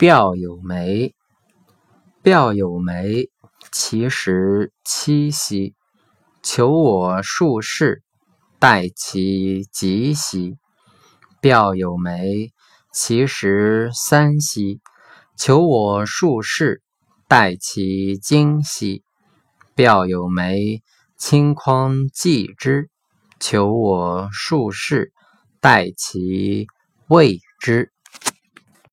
表有梅表有梅其实七夕求我术士待其吉兮表有梅其实三兮求我术士待其今兮表有梅清筐寄之求我术士待其未之